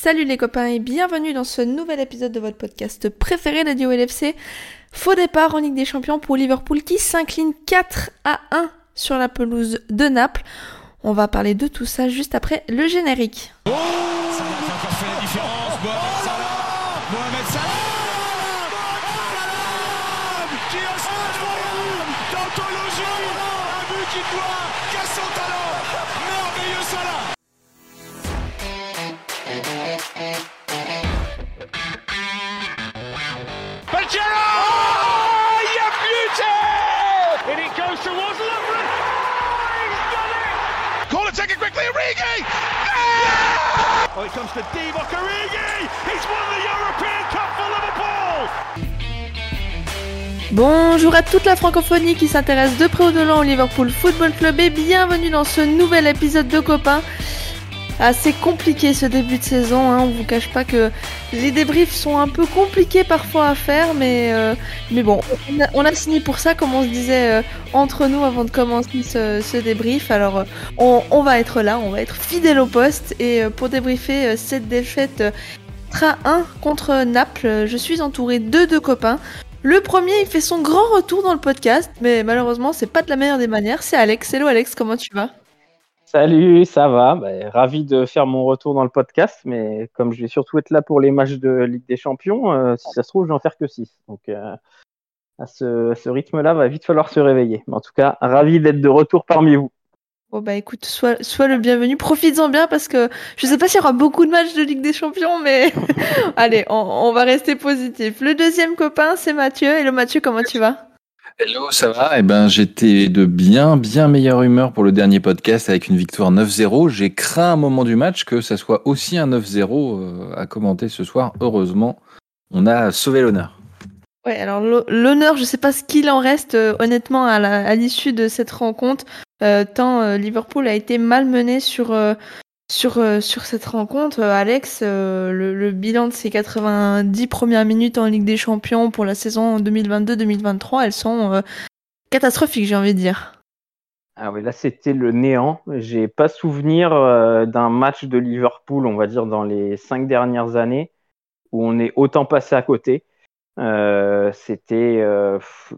Salut les copains et bienvenue dans ce nouvel épisode de votre podcast préféré, la LFC. Faux départ en Ligue des Champions pour Liverpool qui s'incline 4 à 1 sur la pelouse de Naples. On va parler de tout ça juste après le générique. Oh Bonjour à toute la francophonie qui s'intéresse de près ou de loin au Liverpool Football Club et bienvenue dans ce nouvel épisode de Copains. Assez compliqué ce début de saison, hein. on vous cache pas que les débriefs sont un peu compliqués parfois à faire, mais, euh, mais bon, on a, signé pour ça, comme on se disait euh, entre nous avant de commencer ce, débrief. Alors, euh, on, va être là, on va être fidèle au poste, et pour débriefer cette défaite Tra 1 contre Naples, je suis entouré de deux copains. Le premier, il fait son grand retour dans le podcast, mais malheureusement, c'est pas de la meilleure des manières. C'est Alex. Hello Alex, comment tu vas? Salut, ça va? Bah, ravi de faire mon retour dans le podcast, mais comme je vais surtout être là pour les matchs de Ligue des Champions, euh, si ça se trouve, je vais en faire que 6. Donc euh, à ce, rythme-là, va vite falloir se réveiller. Mais en tout cas, ravi d'être de retour parmi vous. Bon bah écoute, sois, le bienvenu, profites-en bien parce que je sais pas s'il y aura beaucoup de matchs de Ligue des Champions, mais allez, on, on, va rester positif. Le deuxième copain, c'est Mathieu. Hello Mathieu, comment tu vas? Hello, ça va? Eh ben, j'étais de bien, bien meilleure humeur pour le dernier podcast avec une victoire 9-0. J'ai craint un moment du match que ça soit aussi un 9-0 euh, à commenter ce soir. Heureusement, on a sauvé l'honneur. Ouais, alors l'honneur, je sais pas ce qu'il en reste euh, honnêtement à l'issue de cette rencontre. Euh, tant Liverpool a été malmené sur sur, euh, sur cette rencontre, euh, Alex, euh, le, bilan de ces 90 premières minutes en Ligue des Champions pour la saison 2022-2023, elles sont catastrophiques, j'ai envie de dire. Ah oui, là c'était le néant. J'ai pas souvenir d'un match de Liverpool, on va dire dans les cinq dernières années, où on est autant passé à côté. c'était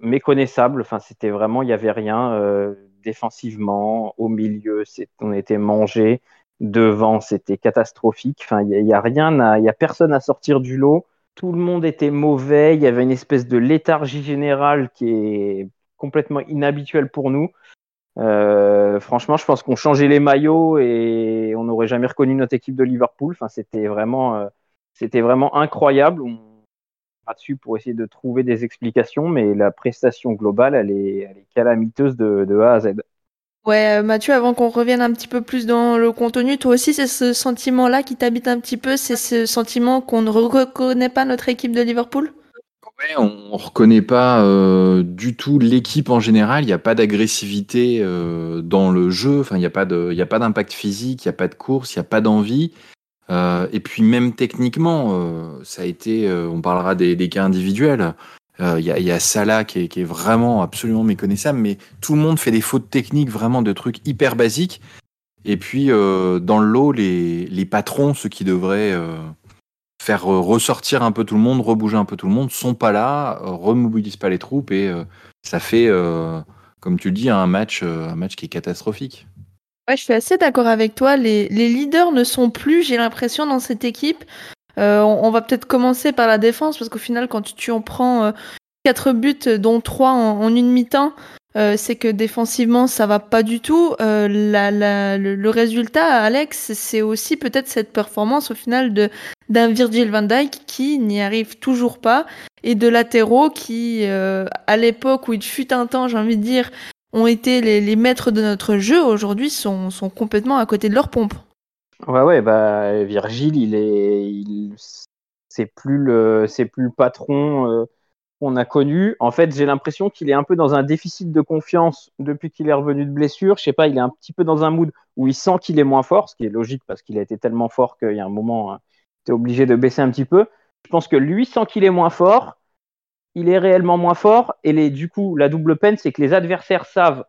méconnaissable. Enfin, c'était vraiment, il y avait rien défensivement au milieu. On était mangé devant, c'était catastrophique. Enfin, il n'y a, rien, y a personne à sortir du lot. Tout le monde était mauvais. Il y avait une espèce de léthargie générale qui est complètement inhabituelle pour nous. Euh, franchement, je pense qu'on changeait les maillots et on n'aurait jamais reconnu notre équipe de Liverpool. Enfin, c'était vraiment, euh, c'était vraiment incroyable. On va dessus pour essayer de trouver des explications, mais la prestation globale, elle est, calamiteuse de A à Z. Ouais, euh, Mathieu, avant qu'on revienne un petit peu plus dans le contenu, toi aussi, c'est ce sentiment-là qui t'habite un petit peu, c'est ce sentiment qu'on ne reconnaît pas notre équipe de Liverpool? On reconnaît pas euh, du tout l'équipe en général. Il n'y a pas d'agressivité euh, dans le jeu. Enfin, il n'y a pas d'impact physique, il n'y a pas de course, il n'y a pas d'envie. et puis même techniquement, ça a été. on parlera des, des cas individuels. Il euh, y, a Salah qui est, vraiment absolument méconnaissable, mais tout le monde fait des fautes techniques, vraiment de trucs hyper basiques. Et puis, euh, dans le lot, les, patrons, ceux qui devraient euh, faire ressortir un peu tout le monde, rebouger un peu tout le monde, sont pas là, remobilisent pas les troupes, et ça fait, comme tu le dis, un match, un match qui est catastrophique. Ouais, je suis assez d'accord avec toi. Les, leaders ne sont plus, j'ai l'impression, dans cette équipe. On, va peut-être commencer par la défense parce qu'au final, quand tu, en prends 4 buts, dont 3 en, une mi-temps. Euh, c'est que défensivement ça va pas du tout. Euh, le, résultat, Alex, c'est aussi peut-être cette performance au final de d'un Virgil van Dijk qui n'y arrive toujours pas et de latéraux qui, euh, à l'époque où il fut un temps, j'ai envie de dire, ont été les, maîtres de notre jeu, aujourd'hui sont, sont complètement à côté de leur pompe. Ouais, ouais, bah Virgil, il est, c'est plus le, c'est plus le patron qu'on a connu. En fait, j'ai l'impression qu'il est un peu dans un déficit de confiance depuis qu'il est revenu de blessure. Je sais pas, il est un petit peu dans un mood où il sent qu'il est moins fort, ce qui est logique parce qu'il a été tellement fort qu'il y a un moment, hein, tu es obligé de baisser un petit peu. Je pense que lui sent qu'il est moins fort, il est réellement moins fort, et les, du coup, la double peine, c'est que les adversaires savent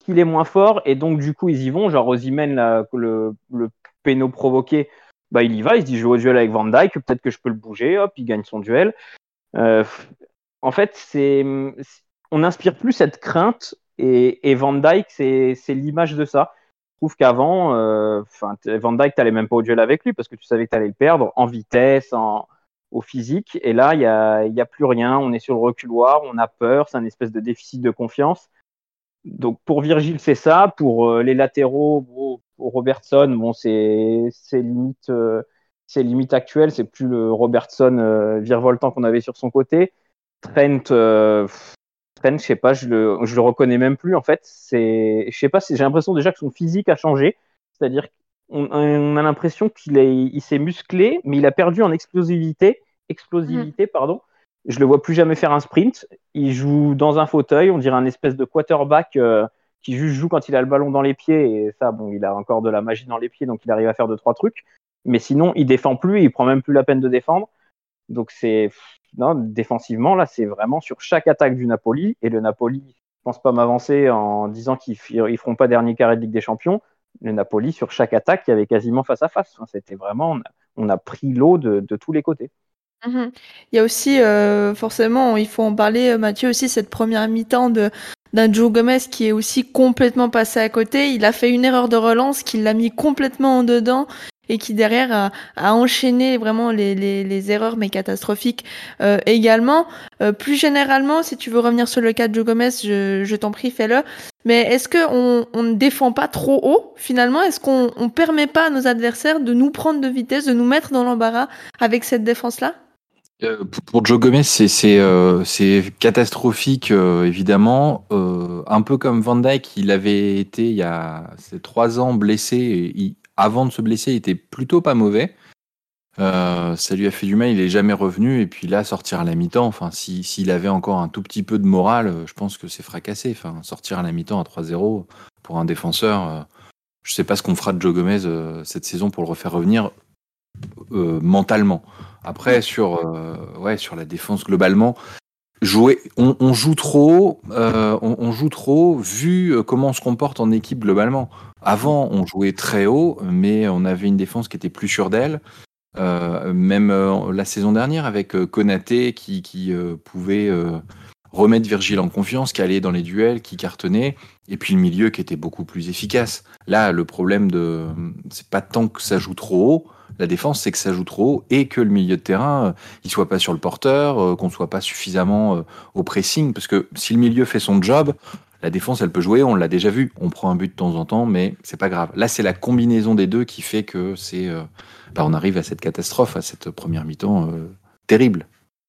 qu'il est moins fort, et donc du coup, ils y vont. Genre, Ozimène, le, le péno provoqué, bah, il y va, il se dit je joue au duel avec Van Dyke, peut-être que je peux le bouger, hop, il gagne son duel. Euh, en fait, c'est, on n'inspire plus cette crainte et, Van Dyke, c'est, l'image de ça. Je trouve qu'avant, euh, Van Dyke, t'allais même pas au duel avec lui parce que tu savais que tu allais le perdre en vitesse, en, au physique. Et là, il n'y a, a plus rien. On est sur le reculoir, on a peur, c'est un espèce de déficit de confiance. Donc pour Virgile, c'est ça. Pour euh, les latéraux, pour Robertson, bon, c'est limite, euh, c'est limite actuel. C'est plus le Robertson euh, virevoltant qu'on avait sur son côté. Trent, Trent, je sais pas, je le, je le reconnais même plus en fait. C'est, je sais pas, j'ai l'impression déjà que son physique a changé. C'est-à-dire on a l'impression qu'il il s'est musclé, mais il a perdu en explosivité, explosivité, pardon je le vois plus jamais faire un sprint. Il joue dans un fauteuil, on dirait un espèce de quarterback euh, qui juste joue quand il a le ballon dans les pieds. Et ça, bon, il a encore de la magie dans les pieds, donc il arrive à faire deux trois trucs. Mais sinon, il défend plus, il prend même plus la peine de défendre. Donc c'est non, défensivement là, c'est vraiment sur chaque attaque du Napoli. Et le Napoli, je pense pas m'avancer en disant qu'ils ils feront pas dernier carré de Ligue des Champions. Le Napoli sur chaque attaque, il y avait quasiment face à face. C'était vraiment, on a, pris l'eau de tous les côtés. Mmh il y a aussi, euh, forcément, il faut en parler, euh, Mathieu, aussi, cette première mi-temps de d'un Joe Gomez qui est aussi complètement passé à côté. Il a fait une erreur de relance qui l'a mis complètement en dedans et qui derrière a, a enchaîné vraiment les, les, les, erreurs mais catastrophiques euh, également. plus généralement, si tu veux revenir sur le cas de Joe Gomez, je, je t'en prie, fais-le. Mais est-ce qu'on on ne défend pas trop haut finalement? Est-ce qu'on ne permet pas à nos adversaires de nous prendre de vitesse, de nous mettre dans l'embarras avec cette défense-là? Euh, pour Joe Gomez, c'est euh, catastrophique, euh, évidemment. un peu comme Van Dyke, il avait été il y a trois ans blessé. Et avant de se blesser, il était plutôt pas mauvais. ça lui a fait du mal, il est jamais revenu. Et puis là, sortir à la mi-temps, enfin, s'il avait encore un tout petit peu de morale, je pense que c'est fracassé. Enfin, sortir à la mi-temps à 3-0 pour un défenseur, je sais pas ce qu'on fera de Joe Gomez cette saison pour le refaire revenir mentalement. Après, sur, euh, sur la défense globalement, on, joue trop, euh, on, vu euh, comment on se comporte en équipe globalement. Avant, on jouait très haut, mais on avait une défense qui était plus sûre d'elle. même la saison dernière avec Konaté qui, qui pouvait remettre Virgile en confiance, qui allait dans les duels, qui cartonnait, et puis le milieu qui était beaucoup plus efficace. Là, le problème de, c'est pas tant que ça joue trop haut, la défense, c'est que ça joue trop haut et que le milieu de terrain, euh, il soit pas sur le porteur, euh, qu'on soit pas suffisamment euh, au pressing, parce que si le milieu fait son job, la défense, elle peut jouer, on l'a déjà vu. On prend un but de temps en temps, mais c'est pas grave. Là, c'est la combinaison des deux qui fait que c'est, bah, on arrive à cette catastrophe, à cette première mi-temps terrible.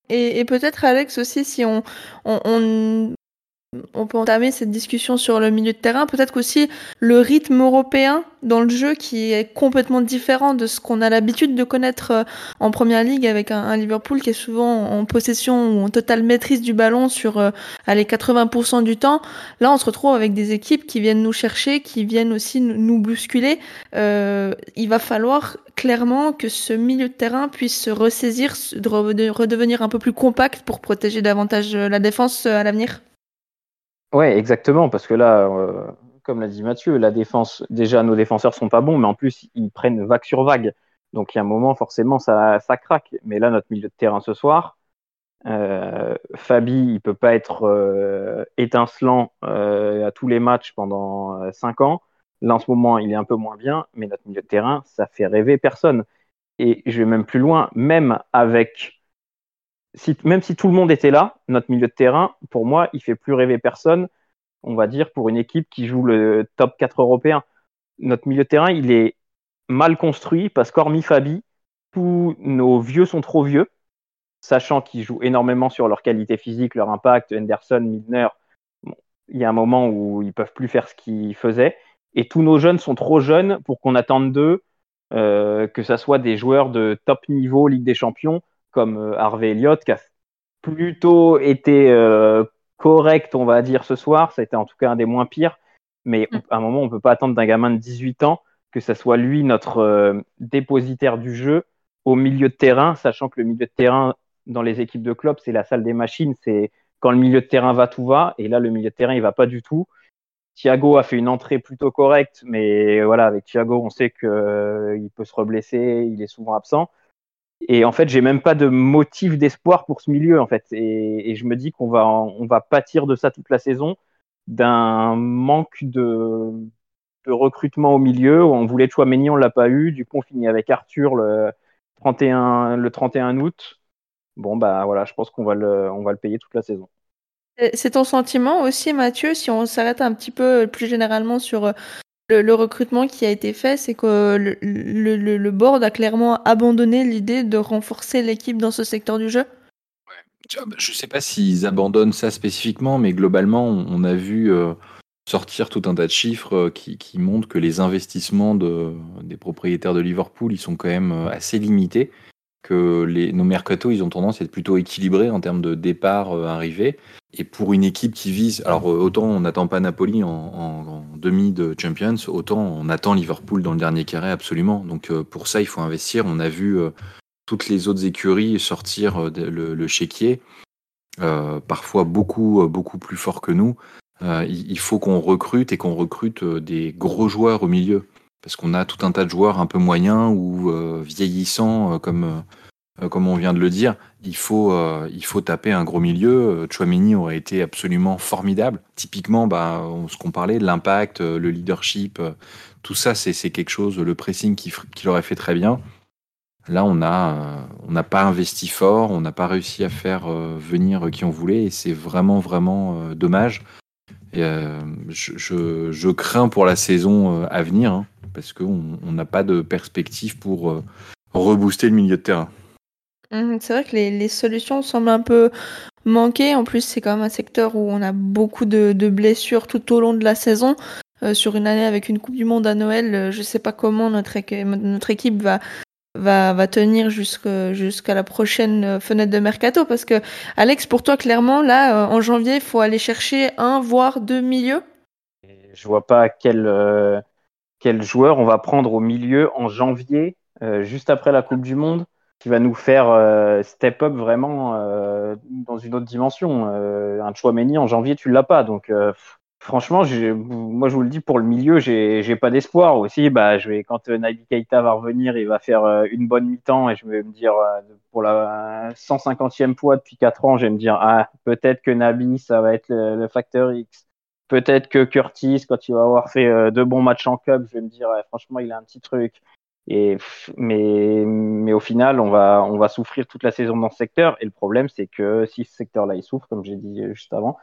Et, peut-être Alex aussi, si on peut entamer cette discussion sur le milieu de terrain. Peut-être qu'aussi le rythme européen dans le jeu qui est complètement différent de ce qu'on a l'habitude de connaître euh, en première ligue avec un, Liverpool qui est souvent en possession ou en totale maîtrise du ballon sur euh, les 80% du temps. Là, on se retrouve avec des équipes qui viennent nous chercher, qui viennent aussi nous bousculer. Euh, il va falloir clairement que ce milieu de terrain puisse se ressaisir, de redevenir un peu plus compact pour protéger davantage la défense à l'avenir. Ouais, exactement, parce que là, euh, comme l'a dit Mathieu, la défense, déjà nos défenseurs sont pas bons, mais en plus ils prennent vague sur vague. Donc il y a un moment, forcément, ça, ça craque. Mais là, notre milieu de terrain ce soir, euh, Fabi, il peut pas être euh, étincelant à tous les matchs pendant 5 ans. Là, en ce moment, il est un peu moins bien, mais notre milieu de terrain, ça fait rêver personne. Et je vais même plus loin, même avec même si tout le monde était là, notre milieu de terrain, pour moi, il fait plus rêver personne, on va dire, pour une équipe qui joue le top 4 européen. Notre milieu de terrain, il est mal construit parce qu'hormis Fabi, tous nos vieux sont trop vieux, sachant qu'ils jouent énormément sur leur qualité physique, leur impact. Henderson, Milner, il y a un moment où ils peuvent plus faire ce qu'ils faisaient. Et tous nos jeunes sont trop jeunes pour qu'on attende d'eux euh, que ce soit des joueurs de top niveau Ligue des Champions comme euh, Harvey Elliott, qui a plutôt été euh, correct, on va dire, ce soir. Ça a été en tout cas un des moins pires. Mais mm. à un moment, on ne peut pas attendre d'un gamin de 18 ans que ce soit lui notre euh, dépositaire du jeu au milieu de terrain, sachant que le milieu de terrain dans les équipes de club, c'est la salle des machines. C'est quand le milieu de terrain va, tout va. Et là, le milieu de terrain, il va pas du tout. Thiago a fait une entrée plutôt correcte, mais voilà, avec Thiago, on sait qu'il il peut se reblesser, il est souvent absent. Et en fait, j'ai même pas de motif d'espoir pour ce milieu, en fait. Et, je me dis qu'on va, on va pâtir de ça toute la saison, d'un manque de, recrutement au milieu. On voulait Chouameni, on l'a pas eu. Du coup, on finit avec Arthur le 31, le 31 août. Bon, bah voilà, je pense qu'on va le, on va le payer toute la saison. C'est ton sentiment aussi, Mathieu, si on s'arrête un petit peu plus généralement sur le, recrutement qui a été fait, c'est que le, board a clairement abandonné l'idée de renforcer l'équipe dans ce secteur du jeu ouais. Je ne sais pas s'ils abandonnent ça spécifiquement, mais globalement, on a vu euh, sortir tout un tas de chiffres euh, qui, montrent que les investissements de, des propriétaires de Liverpool, ils sont quand même euh, assez limités, que nos mercato, ils ont tendance à être plutôt équilibrés en termes de départ arrivés. Et pour une équipe qui vise, alors euh, autant on n'attend pas Napoli en, demi de Champions, autant on attend Liverpool dans le dernier carré absolument. Donc euh, pour ça, il faut investir. On a vu euh, toutes les autres écuries sortir le, le, chéquier, parfois beaucoup beaucoup plus fort que nous. il faut qu'on recrute et qu'on recrute des gros joueurs au milieu, parce qu'on a tout un tas de joueurs un peu moyens ou vieillissants comme euh, comme on vient de le dire, il faut, euh, il faut taper un gros milieu. Euh, Chouameni aurait été absolument formidable. Typiquement, bah, ce qu'on parlait, l'impact, le leadership, tout ça, c'est quelque chose, le pressing qui, qui l'aurait fait très bien. Là, on n'a on n'a pas investi fort, on n'a pas réussi à faire venir qui on voulait, et c'est vraiment, vraiment dommage. Et, je, crains pour la saison à venir, hein, parce qu'on n'a pas de perspective pour rebooster le milieu de terrain. Mmh, c'est vrai que les, solutions semblent un peu manquer. En plus, c'est quand même un secteur où on a beaucoup de, blessures tout au long de la saison. Euh, sur une année avec une Coupe du Monde à Noël, euh, je ne sais pas comment notre équipe va, va, tenir jusqu'à la prochaine euh, fenêtre de mercato. Parce que, Alex, pour toi, clairement, là, en janvier, il faut aller chercher un, voire deux milieux. Je vois pas quel, quel joueur on va prendre au milieu en janvier, juste après la Coupe du Monde qui va nous faire euh, step up vraiment euh, dans une autre dimension. Euh, un Chouameni en janvier, tu l'as pas. Donc, franchement, moi, je vous le dis, pour le milieu, j'ai pas d'espoir aussi. Bah, je vais, quand Nabi Keita va revenir, il va faire une bonne mi-temps et je vais me dire, pour la 150e fois depuis 4 ans, je vais me dire, ah, peut-être que Nabi, ça va être le, facteur X. Peut-être que Curtis, quand il va avoir fait deux bons matchs en Cup, je vais me dire, franchement, il a un petit truc. Et, mais, mais au final, on va, on va souffrir toute la saison dans ce secteur. Et le problème, c'est que si ce secteur-là, il souffre, comme j'ai dit juste avant,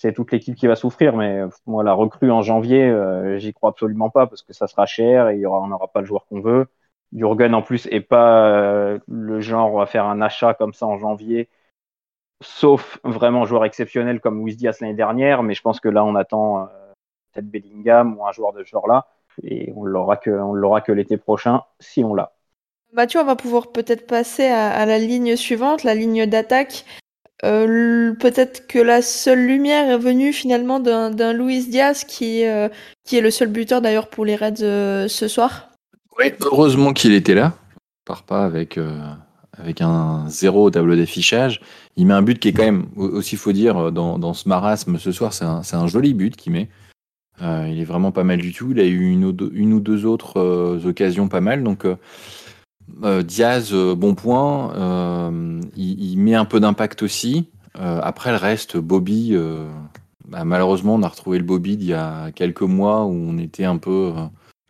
c'est toute l'équipe qui va souffrir. Mais moi, la recrue en janvier, euh, j'y crois absolument pas parce que ça sera cher et aura, on n'aura pas le joueur qu'on veut. Jurgen, en plus, est pas euh, le genre, va faire un achat comme ça en janvier, sauf vraiment joueur exceptionnel comme Luis l'année dernière. Mais je pense que là, on attend euh, peut-être Bellingham ou un joueur de ce genre-là et on l'aura que, l'aura que l'été prochain si on l'a. Mathieu, on va pouvoir peut-être passer à, la ligne suivante, la ligne d'attaque. Euh, peut-être que la seule lumière est venue finalement d'un Luis Diaz qui, euh, qui est le seul buteur d'ailleurs pour les Reds euh, ce soir. Oui, heureusement qu'il était là. Il part pas avec, avec un zéro au tableau d'affichage. Il met un but qui est quand même, aussi faut dire, dans, dans ce marasme ce soir, c'est un, un, joli but qu'il met. Il est vraiment pas mal du tout. Il a eu une ou deux, autres euh, occasions pas mal. Donc euh, Diaz, bon point. Il, met un peu d'impact aussi. après le reste, Bobby, bah, malheureusement, on a retrouvé le Bobby d'il y a quelques mois où on était un peu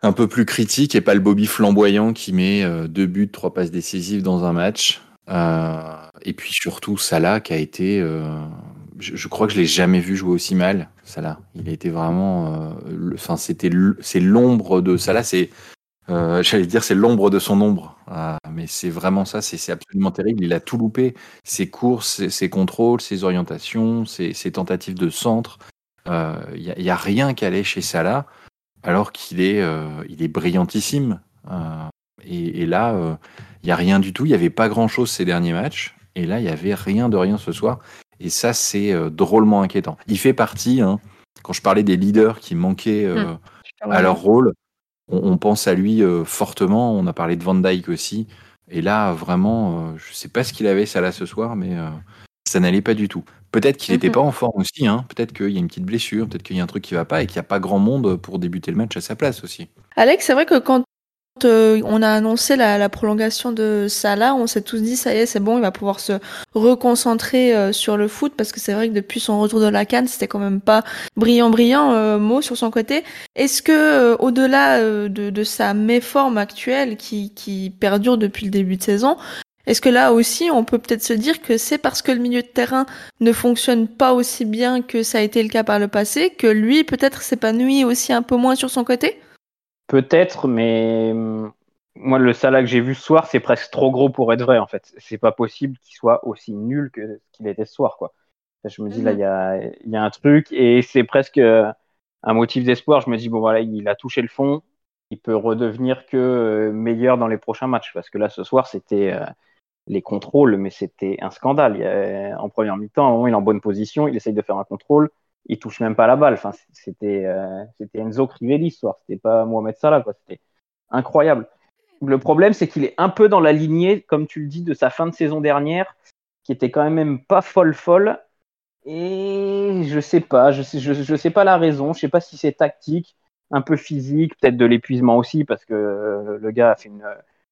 un peu plus critique et pas le Bobby flamboyant qui met deux buts, trois passes décisives dans un match. et puis surtout Salah qui a été je, crois que je l'ai jamais vu jouer aussi mal, Salah. Il a vraiment, euh, enfin c'était, c'est l'ombre de Salah, c'est, euh, j'allais dire c'est l'ombre de son ombre, ah, mais c'est vraiment ça, c'est, absolument terrible. Il a tout loupé, ses courses, ses, contrôles, ses orientations, ses, tentatives de centre. Il euh, y, a rien qui allait chez Salah, alors qu'il est, il est brillantissime. Et, et, là, il y a rien du tout. Il y avait pas grand chose ces derniers matchs. Et là, il y avait rien de rien ce soir. Et ça, c'est euh, drôlement inquiétant. Il fait partie, hein, quand je parlais des leaders qui manquaient euh, hum, à leur rôle, on, pense à lui euh, fortement. On a parlé de Van Dyke aussi. Et là, vraiment, je ne sais pas ce qu'il avait ça là ce soir, mais ça n'allait pas du tout. Peut-être qu'il n'était mhm. pas en forme aussi, hein. peut-être qu'il y a une petite blessure, peut-être qu'il y a un truc qui va pas et qu'il n'y a pas grand monde pour débuter le match à sa place aussi. Alex, c'est vrai que quand euh, on a annoncé la, prolongation de Salah, on s'est tous dit ça y est, c'est bon, il va pouvoir se reconcentrer euh, sur le foot parce que c'est vrai que depuis son retour de la Cannes, c'était quand même pas brillant brillant euh, mot sur son côté. Est-ce que au-delà de, sa méforme actuelle qui, qui perdure depuis le début de saison, est-ce que là aussi, on peut peut-être se dire que c'est parce que le milieu de terrain ne fonctionne pas aussi bien que ça a été le cas par le passé, que lui peut-être s'épanouit aussi un peu moins sur son côté? Peut-être, mais hum, moi, le Salah que j'ai vu ce soir, c'est presque trop gros pour être vrai, en fait. C'est pas possible qu'il soit aussi nul que ce qu'il était ce soir, quoi. Je me dis, là, mhm. il y a, un truc, et c'est presque euh, un motif d'espoir. Je me dis, bon, voilà, il a touché le fond, il peut redevenir que euh, meilleur dans les prochains matchs, parce que là, ce soir, c'était. Euh, les contrôles, mais c'était un scandale. en première mi-temps, il est en bonne position, il essaye de faire un contrôle, il touche même pas la balle. Enfin, c'était euh, c'était Enzo Crivelli soir, c'était pas Mohamed Salah, quoi. C'était incroyable. Le problème, c'est qu'il est un peu dans la lignée, comme tu le dis, de sa fin de saison dernière, qui était quand même pas folle folle. Et je sais pas, je sais, je, sais pas la raison, je sais pas si c'est tactique, un peu physique, peut-être de l'épuisement aussi, parce que euh, le gars a fait une,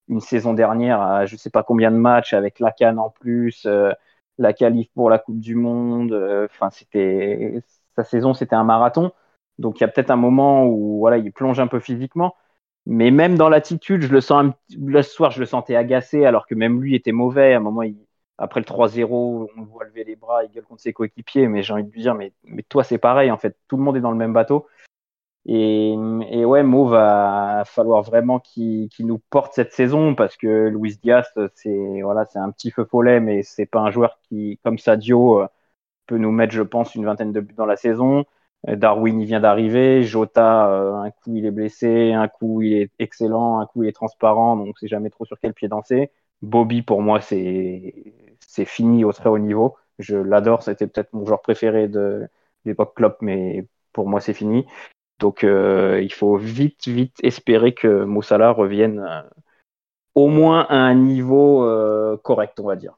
une saison dernière à je sais pas combien de matchs avec la canne en plus, euh, la qualif pour la Coupe du Monde. Euh, enfin, c'était sa saison, c'était un marathon. Donc il y a peut-être un moment où voilà, il plonge un peu physiquement. Mais même dans l'attitude, je le sens le soir, je le sentais agacé, alors que même lui était mauvais. À un moment, après le 3-0, on le voit lever les bras, il gueule contre ses coéquipiers. Mais j'ai envie de lui dire, mais, toi, c'est pareil, en fait. Tout le monde est dans le même bateau. Et, ouais, Mo va falloir vraiment qu'il nous porte cette saison parce que Luis Diaz, c'est voilà, un petit feu follet, mais c'est pas un joueur qui, comme Sadio, euh, nous mettre, je pense, une vingtaine de buts dans la saison. Euh, Darwin, il vient d'arriver. Jota, euh, un coup il est blessé, un coup il est excellent, un coup il est transparent, donc c'est jamais trop sur quel pied danser. Bobby, pour moi, c'est fini au très haut niveau. Je l'adore, c'était peut-être mon joueur préféré de l'époque Klopp, mais pour moi c'est fini. Donc euh, il faut vite, vite espérer que Moussala revienne au moins à un niveau correct, on va dire.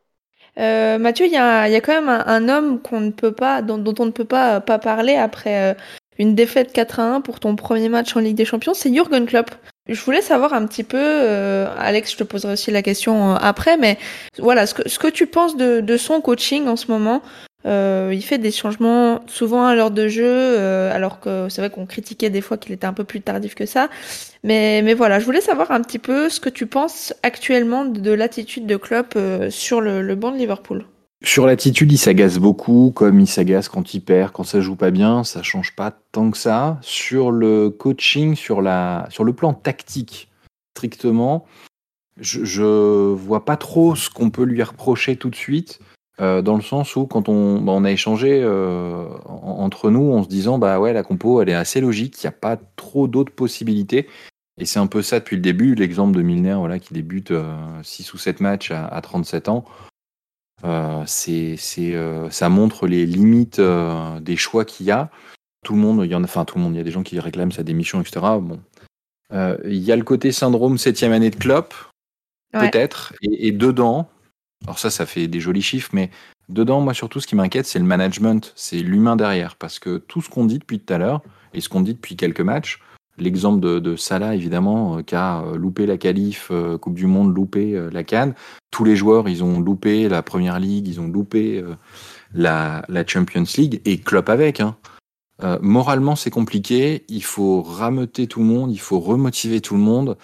Mathieu, il y a, y a, quand même un, homme qu'on ne peut pas, dont, on ne peut pas, pas parler après une défaite 4 1 pour ton premier match en Ligue des Champions, c'est Jürgen Klopp. Je voulais savoir un petit peu, Alex, je te poserai aussi la question après, mais voilà, ce que, ce que tu penses de, de son coaching en ce moment, euh, il fait des changements souvent à l'heure de jeu, euh, alors que c'est vrai qu'on critiquait des fois qu'il était un peu plus tardif que ça. Mais, mais voilà, je voulais savoir un petit peu ce que tu penses actuellement de l'attitude de Klopp euh, sur le, banc de Liverpool. Sur l'attitude, il s'agace beaucoup, comme il s'agace quand il perd, quand ça joue pas bien, ça change pas tant que ça. Sur le coaching, sur, la, sur le plan tactique, strictement, je, je vois pas trop ce qu'on peut lui reprocher tout de suite. Euh, dans le sens où quand on, bah, on a échangé euh, entre nous en se disant bah ouais la compo elle est assez logique, il n'y a pas trop d'autres possibilités. Et c'est un peu ça depuis le début, l'exemple de Milner voilà, qui débute 6 euh, ou 7 matchs à, 37 ans. c'est, ça montre les limites des choix qu'il y a. Tout le monde, il y en a, enfin tout le monde, il y a des gens qui réclament sa démission, etc. Bon. Il y a le côté syndrome septième année de Klopp, peut-être, et, et dedans, alors ça, ça fait des jolis chiffres, mais dedans, moi surtout, ce qui m'inquiète, c'est le management, c'est l'humain derrière. Parce que tout ce qu'on dit depuis tout à l'heure, et ce qu'on dit depuis quelques matchs, l'exemple de, Salah, évidemment, euh, qui a euh, loupé la qualif, euh, Coupe du Monde, loupé la Cannes. Tous les joueurs, ils ont loupé la Première Ligue, ils ont loupé la, Champions League, et Klopp avec. Hein. moralement, c'est compliqué. Il faut rameuter tout le monde, il faut remotiver tout le monde.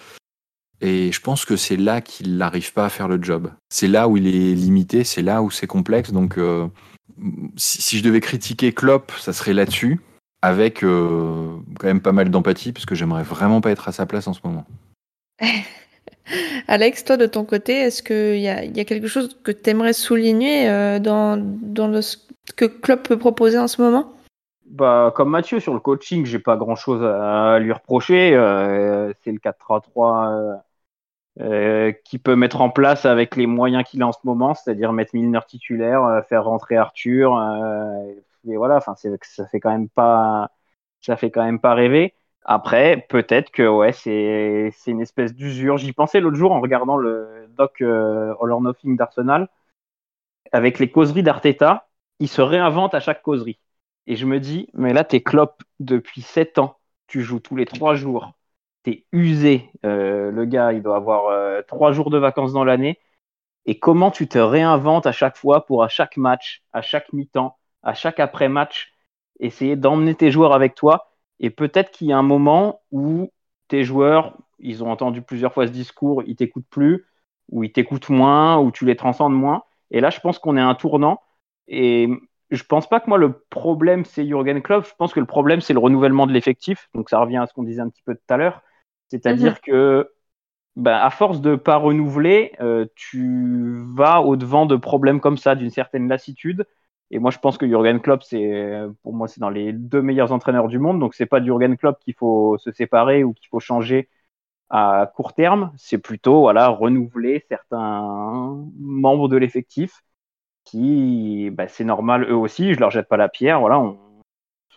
Et je pense que c'est là qu'il n'arrive pas à faire le job. C'est là où il est limité, c'est là où c'est complexe. Donc, euh, si, je devais critiquer Klopp, ça serait là-dessus, avec euh, quand même pas mal d'empathie, parce que j'aimerais vraiment pas être à sa place en ce moment. Alex, toi de ton côté, est-ce qu'il y a, y a quelque chose que tu aimerais souligner euh, dans, dans ce que Klopp peut proposer en ce moment? Bah, comme Mathieu sur le coaching, j'ai pas grand chose à lui reprocher. c'est le 4-3-3 euh, qui peut mettre en place avec les moyens qu'il a en ce moment, c'est-à-dire mettre Milner titulaire, euh, faire rentrer Arthur, euh, et voilà, enfin ça fait quand même pas, ça fait quand même pas rêver. Après, peut-être que ouais, c'est une espèce d'usure. J'y pensais l'autre jour en regardant le doc All or Nothing d'Arsenal. avec les causeries d'Arteta, il se réinvente à chaque causerie. Et je me dis, mais là, t'es clope depuis 7 ans. Tu joues tous les 3 jours. Usé. Euh, le gars, il doit avoir 3 jours de vacances dans l'année. Et comment tu te réinventes à chaque fois pour à chaque match, à chaque mi-temps, à chaque après-match, essayer d'emmener tes joueurs avec toi? Et peut-être qu'il y a un moment où tes joueurs, ils ont entendu plusieurs fois ce discours, ils t'écoutent plus, ou ils t'écoutent moins, ou tu les transcendes moins. Et là, je pense qu'on est à un tournant. Et je pense pas que moi, le problème, c'est Jürgen Klopp. Je pense que le problème, c'est le renouvellement de l'effectif. Donc, ça revient à ce qu'on disait un petit peu tout à l'heure. C'est-à-dire mhm. que, bah, à force de pas renouveler, euh, tu vas au-devant de problèmes comme ça, d'une certaine lassitude. Et moi, je pense que Jürgen Klopp, c'est, pour moi, c'est dans les deux meilleurs entraîneurs du monde. Donc, c'est pas du Jürgen Klopp qu'il faut se séparer ou qu'il faut changer à court terme. C'est plutôt, voilà, renouveler certains membres de l'effectif qui, bah, c'est normal, eux aussi, je leur jette pas la pierre. Voilà, on,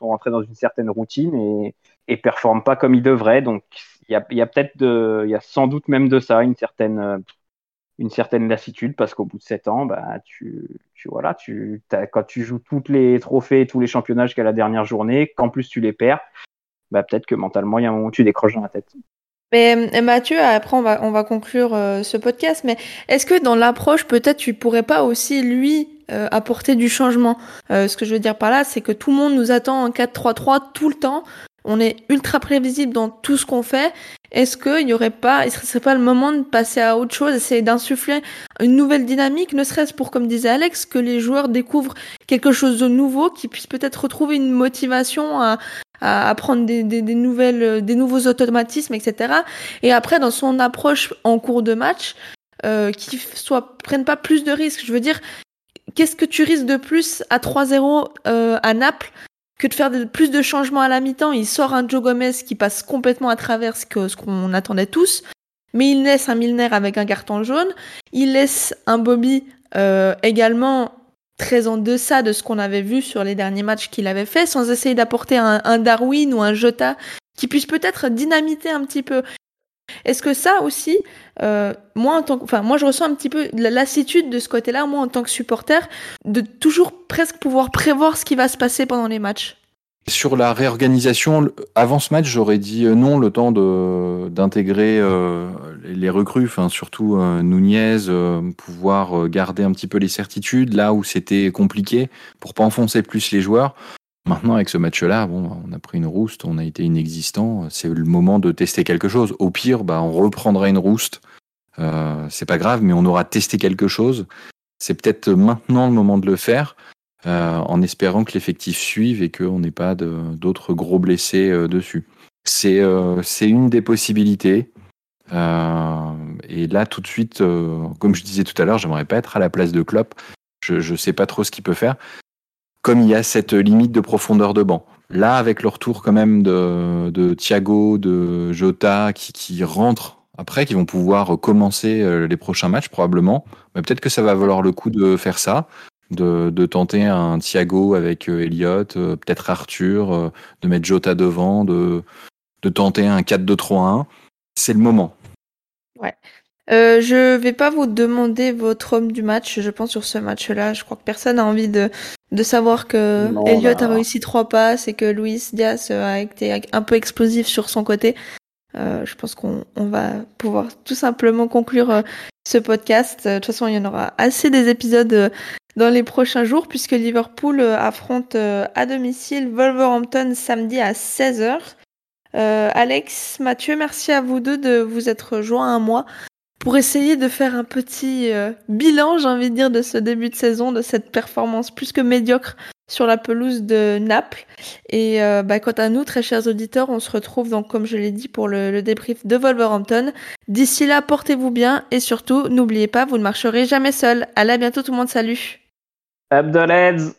sont rentrés dans une certaine routine et, et performent pas comme ils devraient. Donc, y a, y a peut-être il y a sans doute même de ça, une certaine, une certaine lassitude parce qu'au bout de 7 ans, bah, tu, tu, voilà, tu, quand tu joues tous les trophées, tous les championnats jusqu'à la dernière journée, qu'en plus tu les perds, bah, peut-être que mentalement, il y a un moment où tu décroches dans la tête. Mais euh, Mathieu, après on va, on va conclure euh, ce podcast, mais est-ce que dans l'approche, peut-être tu pourrais pas aussi, lui, euh, apporter du changement? Ce que je veux dire par là, c'est que tout le monde nous attend en 4-3-3 tout le temps. On est ultra prévisible dans tout ce qu'on fait. Est-ce qu'il n'y aurait pas, ce serait pas le moment de passer à autre chose, essayer d'insuffler une nouvelle dynamique, ne serait-ce pour, comme disait Alex, que les joueurs découvrent quelque chose de nouveau, qu'ils puissent peut-être retrouver une motivation à, à apprendre des, des, des, nouvelles, des nouveaux automatismes, etc. Et après, dans son approche en cours de match, euh, qui soit prennent pas plus de risques. Je veux dire, qu'est-ce que tu risques de plus à 3-0 euh, à Naples que de faire plus de changements à la mi-temps. Il sort un Joe Gomez qui passe complètement à travers ce qu'on attendait tous. Mais il laisse un Milner avec un carton jaune. Il laisse un Bobby euh, également très en deçà de ce qu'on avait vu sur les derniers matchs qu'il avait fait, sans essayer d'apporter un, un, Darwin ou un Jota qui puisse peut-être dynamiter un petit peu. Est-ce que ça aussi, euh, moi en tant que, enfin moi je ressens un petit peu la lassitude de ce côté-là, moi en tant que supporter, de toujours presque pouvoir prévoir ce qui va se passer pendant les matchs. Sur la réorganisation, avant ce match, j'aurais dit euh, non, le temps d'intégrer euh, les recrues, enfin surtout euh, Nunez, pouvoir garder un petit peu les certitudes là où c'était compliqué pour pas enfoncer plus les joueurs. Maintenant, avec ce match-là, bon, on a pris une rouste, on a été inexistant. C'est le moment de tester quelque chose. Au pire, bah, on reprendra une rouste. Euh, c'est pas grave, mais on aura testé quelque chose. C'est peut-être maintenant le moment de le faire, euh, en espérant que l'effectif suive et qu'on n'ait pas d'autres gros blessés euh, dessus. C'est une des possibilités. Et là, tout de suite, comme je disais tout à l'heure, j'aimerais pas être à la place de Klopp. Je ne sais pas trop ce qu'il peut faire comme il y a cette limite de profondeur de banc. Là, avec le retour quand même de, de Thiago, de Jota, qui, qui rentrent après, qui vont pouvoir commencer euh, les prochains matchs probablement, mais peut-être que ça va valoir le coup de faire ça, de, de tenter un Thiago avec euh, Elliott, euh, peut-être Arthur, de mettre Jota devant, de, de tenter un 4-2-3-1. C'est le moment. Ouais. Euh, je vais pas vous demander votre homme du match, je pense, sur ce match-là. Je crois que personne n'a envie de, de savoir que Elliott a réussi trois passes et que Luis Diaz a été un peu explosif sur son côté. Euh, je pense qu'on on va pouvoir tout simplement conclure euh, ce podcast. De toute façon, il y en aura assez des épisodes euh, dans les prochains jours puisque Liverpool affronte à domicile Wolverhampton samedi à 16h. Alex, Mathieu, merci à vous deux de vous être joints à moi pour essayer de faire un petit euh, bilan, j'ai envie de dire, de ce début de saison, de cette performance plus que médiocre sur la pelouse de Naples. Et euh, bah, quant à nous, très chers auditeurs, on se retrouve donc, comme je l'ai dit, pour le, le débrief de Wolverhampton. D'ici là, portez-vous bien et surtout, n'oubliez pas, vous ne marcherez jamais seul. Allez, à bientôt tout le monde, salut Abdoleds